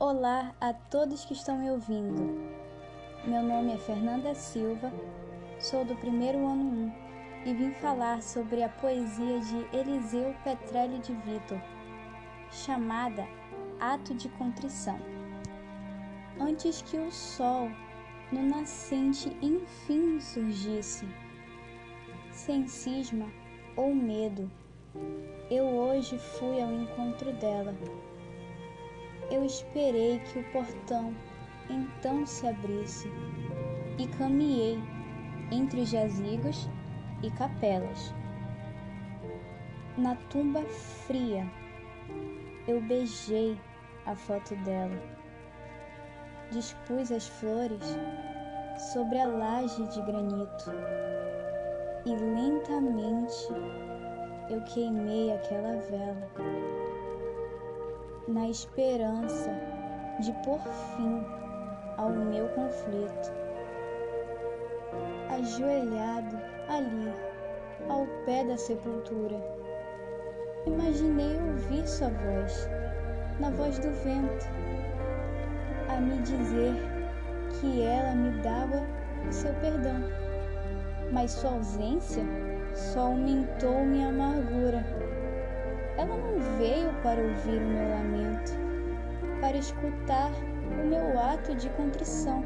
Olá a todos que estão me ouvindo. Meu nome é Fernanda Silva, sou do primeiro ano 1 e vim falar sobre a poesia de Eliseu Petrelli de Vitor, chamada Ato de Contrição. Antes que o sol no nascente enfim surgisse, sem cisma ou medo, eu hoje fui ao encontro dela eu esperei que o portão então se abrisse e caminhei entre jazigos e capelas. Na tumba fria, eu beijei a foto dela. Dispus as flores sobre a laje de granito e lentamente eu queimei aquela vela na esperança de pôr fim ao meu conflito. Ajoelhado ali, ao pé da sepultura, imaginei ouvir sua voz, na voz do vento, a me dizer que ela me dava o seu perdão, mas sua ausência só aumentou minha amargura ela não veio para ouvir o meu lamento, para escutar o meu ato de contrição.